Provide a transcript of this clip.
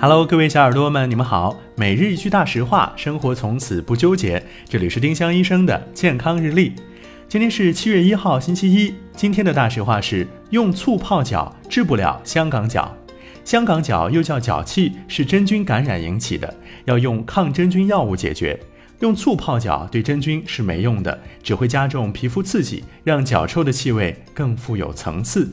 Hello，各位小耳朵们，你们好。每日一句大实话，生活从此不纠结。这里是丁香医生的健康日历。今天是七月一号，星期一。今天的大实话是：用醋泡脚治不了香港脚。香港脚又叫脚气，是真菌感染引起的，要用抗真菌药物解决。用醋泡脚对真菌是没用的，只会加重皮肤刺激，让脚臭的气味更富有层次。